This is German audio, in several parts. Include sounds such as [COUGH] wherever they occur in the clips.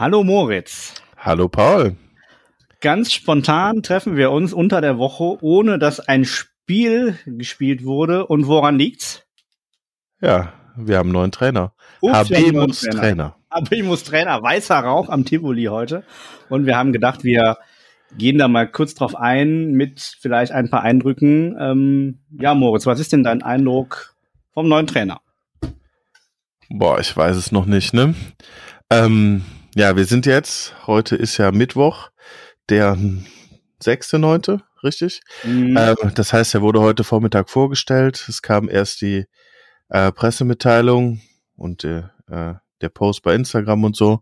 Hallo Moritz. Hallo Paul. Ganz spontan treffen wir uns unter der Woche, ohne dass ein Spiel gespielt wurde. Und woran liegt's? Ja, wir haben einen neuen Trainer. Habemus Trainer. Trainer. Habemus Trainer. Weißer Rauch am Tivoli heute. Und wir haben gedacht, wir gehen da mal kurz drauf ein mit vielleicht ein paar Eindrücken. Ähm, ja, Moritz, was ist denn dein Eindruck vom neuen Trainer? Boah, ich weiß es noch nicht, ne? Ähm, ja, wir sind jetzt, heute ist ja Mittwoch, der sechste, neunte, richtig? Mhm. Ähm, das heißt, er wurde heute Vormittag vorgestellt. Es kam erst die äh, Pressemitteilung und äh, der Post bei Instagram und so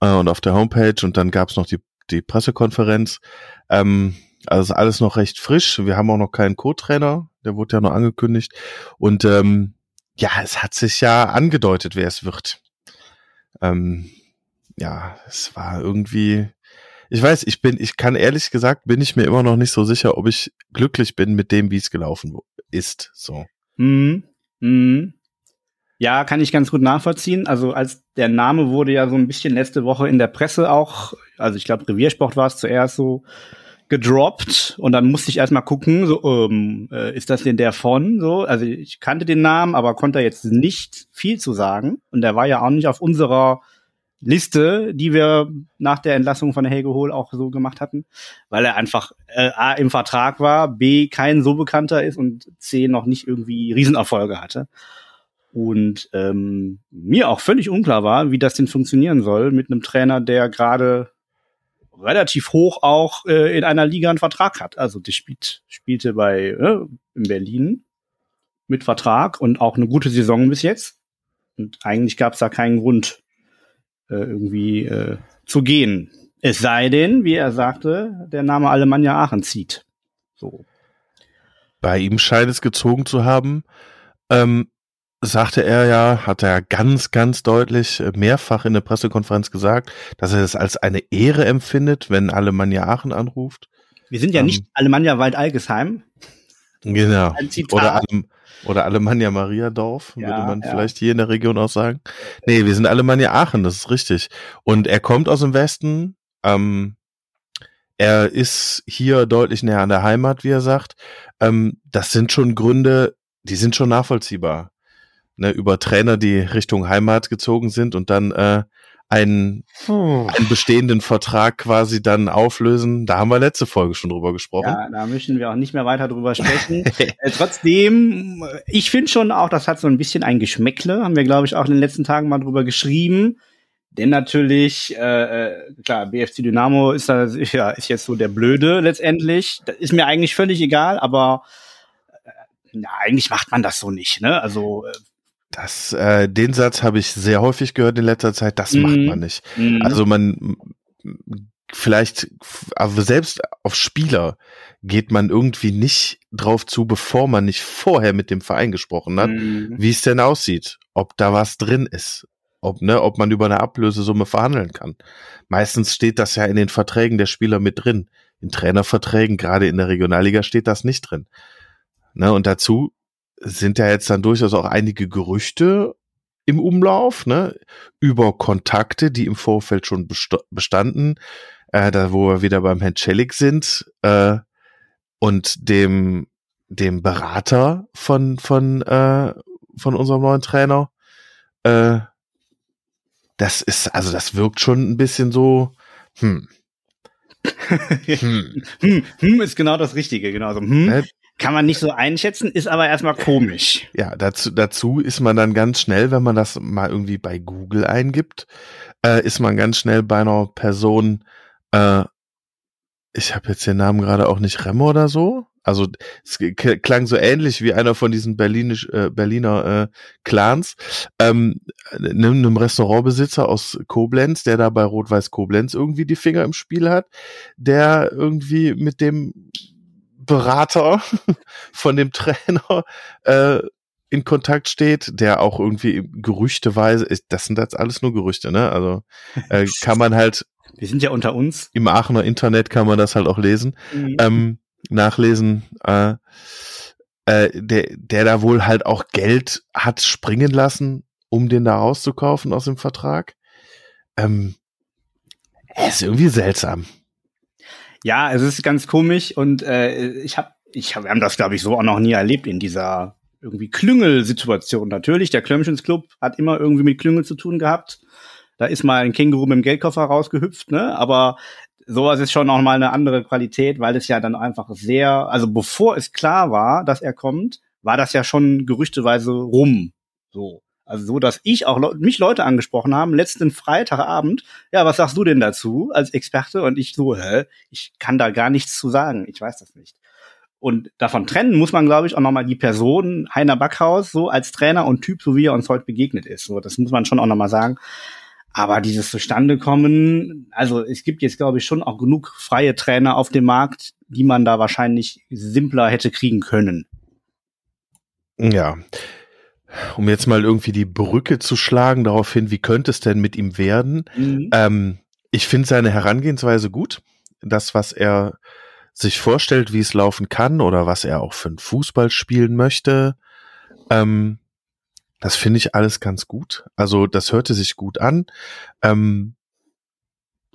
äh, und auf der Homepage und dann gab's noch die, die Pressekonferenz. Ähm, also ist alles noch recht frisch. Wir haben auch noch keinen Co-Trainer, der wurde ja noch angekündigt. Und ähm, ja, es hat sich ja angedeutet, wer es wird. Ähm, ja, es war irgendwie, ich weiß, ich bin, ich kann ehrlich gesagt, bin ich mir immer noch nicht so sicher, ob ich glücklich bin mit dem, wie es gelaufen ist. So. Mhm. Mhm. Ja, kann ich ganz gut nachvollziehen. Also als der Name wurde ja so ein bisschen letzte Woche in der Presse auch, also ich glaube Reviersport war es zuerst so gedroppt und dann musste ich erstmal gucken, so ähm, äh, ist das denn der von so? Also ich kannte den Namen, aber konnte jetzt nicht viel zu sagen und der war ja auch nicht auf unserer Liste, die wir nach der Entlassung von Helge Hohl auch so gemacht hatten, weil er einfach äh, A im Vertrag war, B kein so bekannter ist und C noch nicht irgendwie Riesenerfolge hatte. Und ähm, mir auch völlig unklar war, wie das denn funktionieren soll mit einem Trainer, der gerade relativ hoch auch äh, in einer Liga einen Vertrag hat. Also der spielt, spielte bei äh, in Berlin mit Vertrag und auch eine gute Saison bis jetzt. Und eigentlich gab es da keinen Grund, äh, irgendwie äh, zu gehen. Es sei denn, wie er sagte, der Name Alemannia Aachen zieht. So. Bei ihm scheint es gezogen zu haben. Ähm, sagte er ja, hat er ganz, ganz deutlich äh, mehrfach in der Pressekonferenz gesagt, dass er es als eine Ehre empfindet, wenn Alemannia Aachen anruft. Wir sind ja ähm, nicht Alemannia Wald-Algesheim. Genau. Oder, Alem, oder Alemannia Mariadorf, ja, würde man ja. vielleicht hier in der Region auch sagen. Nee, wir sind Alemannia Aachen, das ist richtig. Und er kommt aus dem Westen. Ähm, er ist hier deutlich näher an der Heimat, wie er sagt. Ähm, das sind schon Gründe, die sind schon nachvollziehbar. Ne, über Trainer, die Richtung Heimat gezogen sind und dann äh, einen, einen bestehenden Vertrag quasi dann auflösen. Da haben wir letzte Folge schon drüber gesprochen. Ja, da möchten wir auch nicht mehr weiter drüber sprechen. [LAUGHS] äh, trotzdem, ich finde schon auch, das hat so ein bisschen ein Geschmäckle. Haben wir, glaube ich, auch in den letzten Tagen mal drüber geschrieben. Denn natürlich, äh, äh klar, BFC Dynamo ist da, ja, ist jetzt so der Blöde letztendlich. Das ist mir eigentlich völlig egal, aber äh, na, eigentlich macht man das so nicht, ne? Also äh, das, äh, den Satz habe ich sehr häufig gehört in letzter Zeit. Das mm. macht mhm. man nicht. Mm. Also man vielleicht, aber selbst auf Spieler geht man irgendwie nicht drauf zu, bevor man nicht vorher mit dem Verein gesprochen hat, mm. wie es denn aussieht, ob da was drin ist, ob ne, ob man über eine Ablösesumme verhandeln kann. Meistens steht das ja in den Verträgen der Spieler mit drin. In Trainerverträgen, gerade in der Regionalliga, steht das nicht drin. Ne, und dazu sind ja jetzt dann durchaus auch einige Gerüchte im Umlauf, ne, über Kontakte, die im Vorfeld schon bestanden, äh, da wo wir wieder beim Herrn Celik sind, äh, und dem, dem Berater von, von, äh, von unserem neuen Trainer, äh, das ist, also das wirkt schon ein bisschen so, hm. [LAUGHS] hm. hm, hm ist genau das Richtige, genau so. Hm. Kann man nicht so einschätzen, ist aber erstmal komisch. Ja, dazu, dazu ist man dann ganz schnell, wenn man das mal irgendwie bei Google eingibt, äh, ist man ganz schnell bei einer Person, äh, ich habe jetzt den Namen gerade auch nicht Remo oder so. Also es klang so ähnlich wie einer von diesen Berlinisch, äh, Berliner äh, Clans, ähm, einem Restaurantbesitzer aus Koblenz, der da bei Rot-Weiß Koblenz irgendwie die Finger im Spiel hat, der irgendwie mit dem Berater [LAUGHS] von dem Trainer äh, in Kontakt steht, der auch irgendwie gerüchteweise, ist, das sind jetzt alles nur Gerüchte, ne? Also äh, [LAUGHS] kann man halt. Wir sind ja unter uns. Im Aachener Internet kann man das halt auch lesen, mhm. ähm, nachlesen. Äh, äh, der, der da wohl halt auch Geld hat springen lassen, um den da rauszukaufen aus dem Vertrag. Ähm, Es ist irgendwie seltsam. Ja, es ist ganz komisch und äh, ich habe, ich hab, wir haben das glaube ich so auch noch nie erlebt in dieser irgendwie Klüngelsituation. Natürlich, der Klömchens Club hat immer irgendwie mit Klüngel zu tun gehabt. Da ist mal ein Känguru mit dem Geldkoffer rausgehüpft, ne? Aber sowas ist schon noch mal eine andere Qualität, weil es ja dann einfach sehr, also bevor es klar war, dass er kommt, war das ja schon gerüchteweise rum. So. Also so, dass ich auch Le mich Leute angesprochen haben, letzten Freitagabend, ja, was sagst du denn dazu als Experte? Und ich so, hä, ich kann da gar nichts zu sagen, ich weiß das nicht. Und davon trennen muss man, glaube ich, auch nochmal die Person Heiner Backhaus so als Trainer und Typ, so wie er uns heute begegnet ist. So, das muss man schon auch nochmal sagen. Aber dieses Zustandekommen, also es gibt jetzt, glaube ich, schon auch genug freie Trainer auf dem Markt, die man da wahrscheinlich simpler hätte kriegen können. Ja. Um jetzt mal irgendwie die Brücke zu schlagen darauf hin, wie könnte es denn mit ihm werden? Mhm. Ähm, ich finde seine Herangehensweise gut. Das, was er sich vorstellt, wie es laufen kann oder was er auch für einen Fußball spielen möchte. Ähm, das finde ich alles ganz gut. Also das hörte sich gut an. Ähm,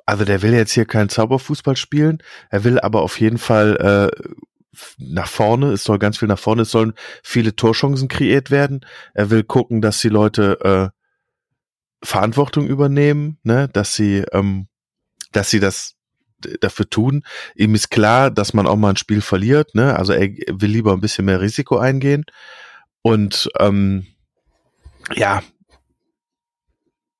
also der will jetzt hier keinen Zauberfußball spielen. Er will aber auf jeden Fall äh, nach vorne. Es soll ganz viel nach vorne. Es sollen viele Torchancen kreiert werden. Er will gucken, dass die Leute äh, Verantwortung übernehmen, ne, dass sie, ähm, dass sie das dafür tun. Ihm ist klar, dass man auch mal ein Spiel verliert. Ne? Also er will lieber ein bisschen mehr Risiko eingehen. Und ähm, ja.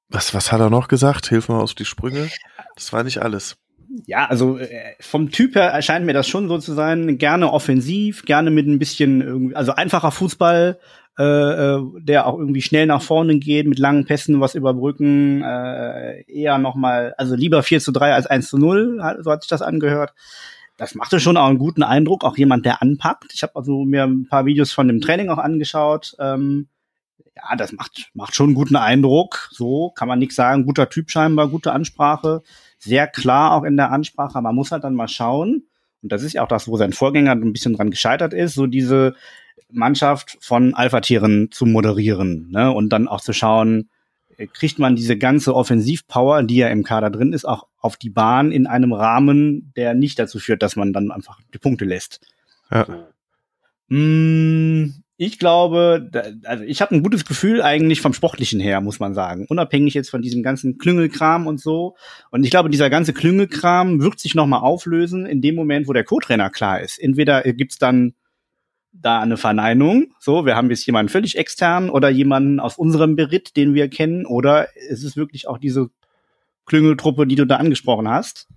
Was, was hat er noch gesagt? Hilf mal auf die Sprünge. Das war nicht alles. Ja, also äh, vom Typ her erscheint mir das schon so zu sein. Gerne offensiv, gerne mit ein bisschen also einfacher Fußball, äh, äh, der auch irgendwie schnell nach vorne geht, mit langen Pässen was überbrücken, äh, eher nochmal, also lieber 4 zu 3 als 1 zu 0, so hat sich das angehört. Das machte schon auch einen guten Eindruck, auch jemand, der anpackt. Ich habe also mir ein paar Videos von dem Training auch angeschaut. Ähm, ja, das macht, macht schon einen guten Eindruck. So kann man nichts sagen. Guter Typ scheinbar, gute Ansprache. Sehr klar auch in der Ansprache. Man muss halt dann mal schauen. Und das ist ja auch das, wo sein Vorgänger ein bisschen dran gescheitert ist, so diese Mannschaft von Alpha-Tieren zu moderieren, ne? Und dann auch zu schauen, äh, kriegt man diese ganze Offensivpower, die ja im Kader drin ist, auch auf die Bahn in einem Rahmen, der nicht dazu führt, dass man dann einfach die Punkte lässt. Ja. So. Mmh, ich glaube, also ich habe ein gutes Gefühl eigentlich vom Sportlichen her, muss man sagen. Unabhängig jetzt von diesem ganzen Klüngelkram und so. Und ich glaube, dieser ganze Klüngelkram wird sich nochmal auflösen in dem Moment, wo der Co-Trainer klar ist. Entweder gibt's dann da eine Verneinung, so, wir haben jetzt jemanden völlig extern oder jemanden aus unserem Beritt, den wir kennen, oder es ist wirklich auch diese Klüngeltruppe, die du da angesprochen hast.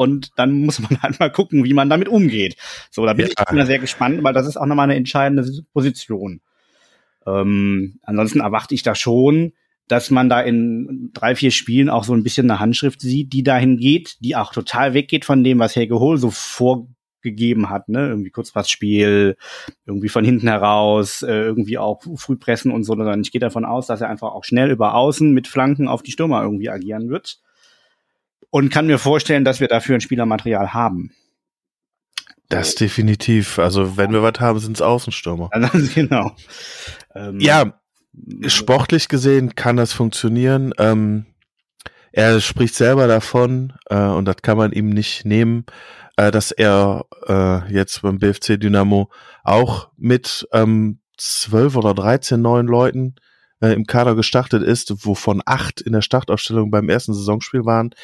Und dann muss man halt mal gucken, wie man damit umgeht. So, da bin ja. ich immer sehr gespannt, weil das ist auch nochmal eine entscheidende Position. Ähm, ansonsten erwarte ich da schon, dass man da in drei, vier Spielen auch so ein bisschen eine Handschrift sieht, die dahin geht, die auch total weggeht von dem, was Helge Hohl so vorgegeben hat, ne? Irgendwie Kurzpassspiel, irgendwie von hinten heraus, äh, irgendwie auch Frühpressen und so, sondern ich gehe davon aus, dass er einfach auch schnell über außen mit Flanken auf die Stürmer irgendwie agieren wird und kann mir vorstellen, dass wir dafür ein Spielermaterial haben. Das definitiv. Also wenn wir was haben, sind es Außenstürmer. [LAUGHS] genau. Ähm, ja, sportlich gesehen kann das funktionieren. Ähm, er spricht selber davon, äh, und das kann man ihm nicht nehmen, äh, dass er äh, jetzt beim BFC Dynamo auch mit ähm, zwölf oder dreizehn neuen Leuten äh, im Kader gestartet ist, wovon acht in der Startaufstellung beim ersten Saisonspiel waren.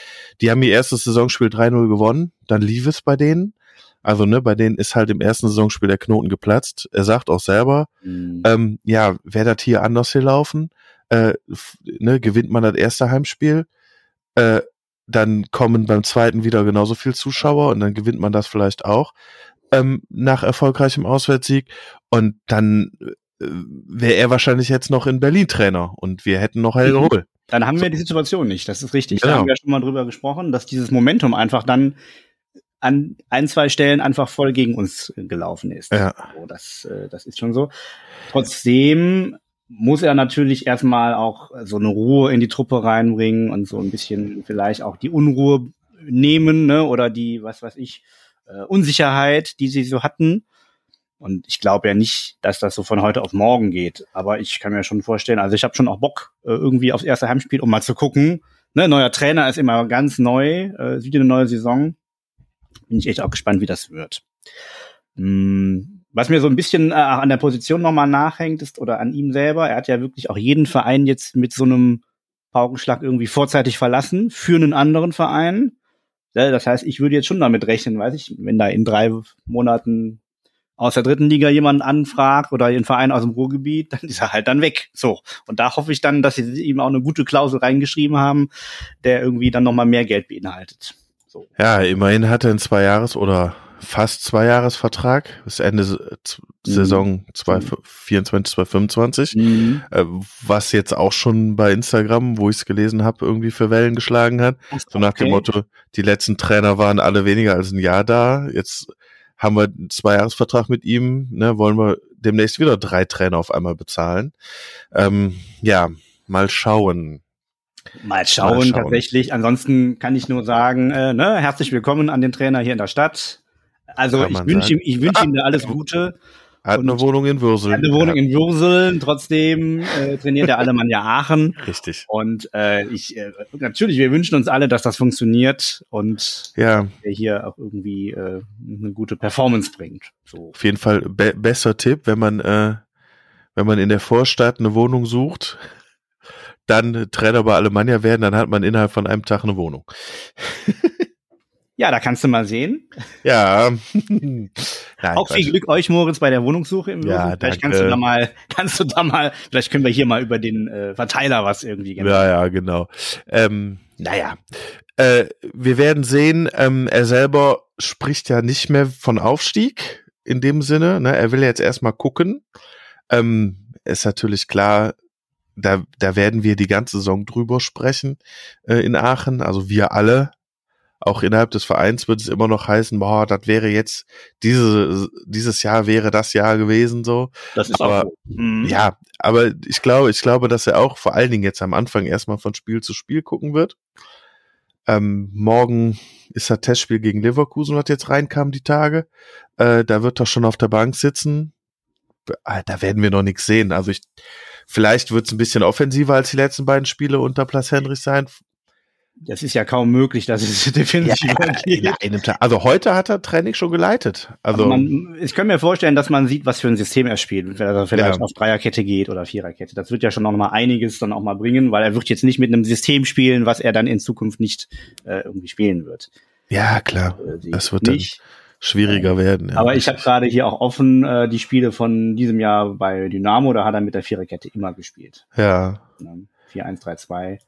Die haben ihr erstes Saisonspiel 3-0 gewonnen, dann lief es bei denen. Also, ne, bei denen ist halt im ersten Saisonspiel der Knoten geplatzt. Er sagt auch selber, mhm. ähm, ja, wäre das hier anders hier laufen, äh, ne, gewinnt man das erste Heimspiel, äh, dann kommen beim zweiten wieder genauso viel Zuschauer und dann gewinnt man das vielleicht auch ähm, nach erfolgreichem Auswärtssieg und dann wäre er wahrscheinlich jetzt noch in Berlin Trainer und wir hätten noch Helge Hohl. Dann haben wir die Situation nicht, das ist richtig. Genau. Da haben wir schon mal drüber gesprochen, dass dieses Momentum einfach dann an ein, zwei Stellen einfach voll gegen uns gelaufen ist. Ja. So, das, äh, das ist schon so. Trotzdem muss er natürlich erstmal auch so eine Ruhe in die Truppe reinbringen und so ein bisschen vielleicht auch die Unruhe nehmen, ne, oder die, was weiß ich, äh, Unsicherheit, die sie so hatten. Und ich glaube ja nicht, dass das so von heute auf morgen geht. Aber ich kann mir schon vorstellen, also ich habe schon auch Bock äh, irgendwie aufs erste Heimspiel, um mal zu gucken, ne, neuer Trainer ist immer ganz neu, äh, sieht eine neue Saison. Bin ich echt auch gespannt, wie das wird. Hm, was mir so ein bisschen äh, an der Position nochmal nachhängt, ist, oder an ihm selber, er hat ja wirklich auch jeden Verein jetzt mit so einem Paukenschlag irgendwie vorzeitig verlassen für einen anderen Verein. Das heißt, ich würde jetzt schon damit rechnen, weiß ich, wenn da in drei Monaten aus der dritten Liga jemand anfragt oder ein Verein aus dem Ruhrgebiet, [LAUGHS] dann ist er halt dann weg. So. Und da hoffe ich dann, dass sie ihm auch eine gute Klausel reingeschrieben haben, der irgendwie dann nochmal mehr Geld beinhaltet. So. Ja, immerhin hat er einen Zwei-Jahres- oder fast Zwei-Jahres-Vertrag bis Ende mhm. Saison 2024, 2025, mhm. Was jetzt auch schon bei Instagram, wo ich es gelesen habe, irgendwie für Wellen geschlagen hat. So nach okay. dem Motto, die letzten Trainer waren alle weniger als ein Jahr da. Jetzt haben wir einen Zweijahresvertrag mit ihm, ne, wollen wir demnächst wieder drei Trainer auf einmal bezahlen. Ähm, ja, mal schauen. Mal schauen, mal schauen, tatsächlich. Ansonsten kann ich nur sagen, äh, ne, herzlich willkommen an den Trainer hier in der Stadt. Also ich wünsche ihm, ich wünsche ah, ihm alles [LAUGHS] Gute. Hat eine Wohnung in Würsel. Hat eine Wohnung in Würsel. Trotzdem äh, trainiert der Alemannia Aachen. [LAUGHS] Richtig. Und äh, ich äh, natürlich, wir wünschen uns alle, dass das funktioniert und ja. der hier auch irgendwie äh, eine gute Performance bringt. So. Auf jeden Fall be besser Tipp, wenn man äh, wenn man in der Vorstadt eine Wohnung sucht, dann Trainer bei Alemannia werden, dann hat man innerhalb von einem Tag eine Wohnung. [LAUGHS] Ja, da kannst du mal sehen. Ja. [LAUGHS] Nein, auch viel Glück euch, Moritz, bei der Wohnungssuche im ja, Vielleicht danke. kannst du da mal, [LAUGHS] kannst du da mal, vielleicht können wir hier mal über den äh, Verteiler was irgendwie genau. Ja, ja, genau. Ähm, naja. Äh, wir werden sehen, ähm, er selber spricht ja nicht mehr von Aufstieg in dem Sinne. Ne? Er will jetzt erstmal gucken. Ähm, ist natürlich klar, da, da werden wir die ganze Saison drüber sprechen äh, in Aachen, also wir alle auch innerhalb des Vereins wird es immer noch heißen, boah, das wäre jetzt diese dieses Jahr wäre das Jahr gewesen so. Das ist aber, auch so. Mhm. Ja, aber ich glaube, ich glaube, dass er auch vor allen Dingen jetzt am Anfang erstmal von Spiel zu Spiel gucken wird. Ähm, morgen ist das Testspiel gegen Leverkusen, was jetzt reinkam die Tage. Äh, da wird er schon auf der Bank sitzen. Äh, da werden wir noch nichts sehen. Also ich, vielleicht wird es ein bisschen offensiver als die letzten beiden Spiele unter Platz Henrich sein das ist ja kaum möglich, dass es [LAUGHS] definitiv ja, geht. Also heute hat er Training schon geleitet. Also, also man, ich kann mir vorstellen, dass man sieht, was für ein System er spielt, wenn er vielleicht ja. auf Dreierkette geht oder Viererkette. Das wird ja schon noch mal einiges dann auch mal bringen, weil er wird jetzt nicht mit einem System spielen, was er dann in Zukunft nicht äh, irgendwie spielen wird. Ja, klar. Also, das wird nicht. dann schwieriger werden. Ja. Aber ich habe gerade hier auch offen äh, die Spiele von diesem Jahr bei Dynamo, da hat er mit der Viererkette immer gespielt. Ja. 4-1-3-2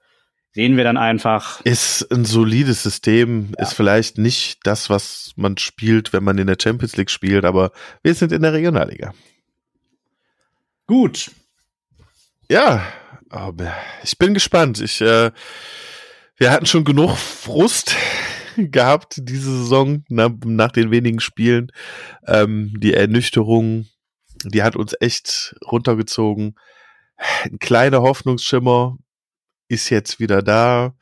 sehen wir dann einfach. Ist ein solides System, ja. ist vielleicht nicht das, was man spielt, wenn man in der Champions League spielt, aber wir sind in der Regionalliga. Gut. Ja, ich bin gespannt. Ich, äh, wir hatten schon genug Frust [LAUGHS] gehabt diese Saison na, nach den wenigen Spielen. Ähm, die Ernüchterung, die hat uns echt runtergezogen. Ein kleiner Hoffnungsschimmer ist jetzt wieder da.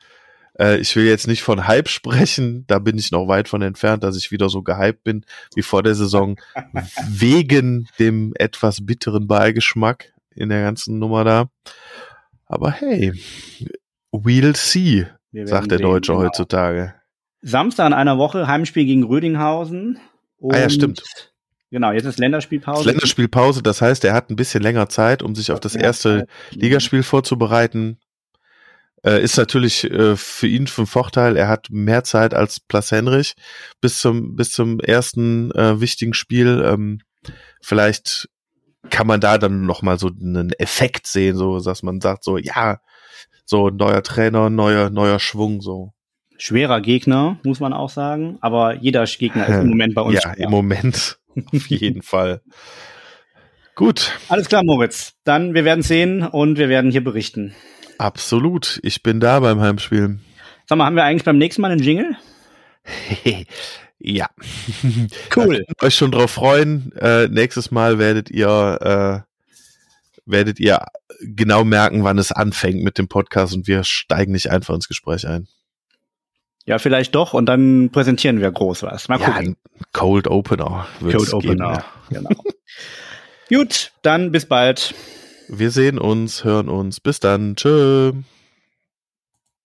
Äh, ich will jetzt nicht von Hype sprechen, da bin ich noch weit von entfernt, dass ich wieder so gehypt bin wie vor der Saison, [LAUGHS] wegen dem etwas bitteren Beigeschmack in der ganzen Nummer da. Aber hey, we'll see, sagt der Deutsche genau. heutzutage. Samstag in einer Woche Heimspiel gegen Rödinghausen. ah ja, stimmt. Genau, jetzt ist Länderspielpause. Das Länderspielpause, das heißt, er hat ein bisschen länger Zeit, um sich auf das erste Ligaspiel vorzubereiten. Äh, ist natürlich äh, für ihn von Vorteil. Er hat mehr Zeit als Plas Henrich bis zum, bis zum ersten äh, wichtigen Spiel. Ähm, vielleicht kann man da dann nochmal so einen Effekt sehen, so dass man sagt, so, ja, so neuer Trainer, neuer, neuer Schwung, so. Schwerer Gegner, muss man auch sagen, aber jeder Gegner ist im [LAUGHS] Moment bei uns. Ja, schwer. im Moment. Auf jeden Fall. Gut. Alles klar, Moritz. Dann, wir werden sehen und wir werden hier berichten. Absolut. Ich bin da beim Heimspiel. Sag mal, haben wir eigentlich beim nächsten Mal einen Jingle? [LAUGHS] ja. [LAUGHS] Cool. euch schon drauf freuen. Äh, nächstes Mal werdet ihr, äh, werdet ihr genau merken, wann es anfängt mit dem Podcast und wir steigen nicht einfach ins Gespräch ein. Ja, vielleicht doch und dann präsentieren wir groß was. Mal gucken. Ja, Cold Opener. Cold Opener, geben, ja. genau. Gut, dann bis bald. Wir sehen uns, hören uns. Bis dann. Tschö.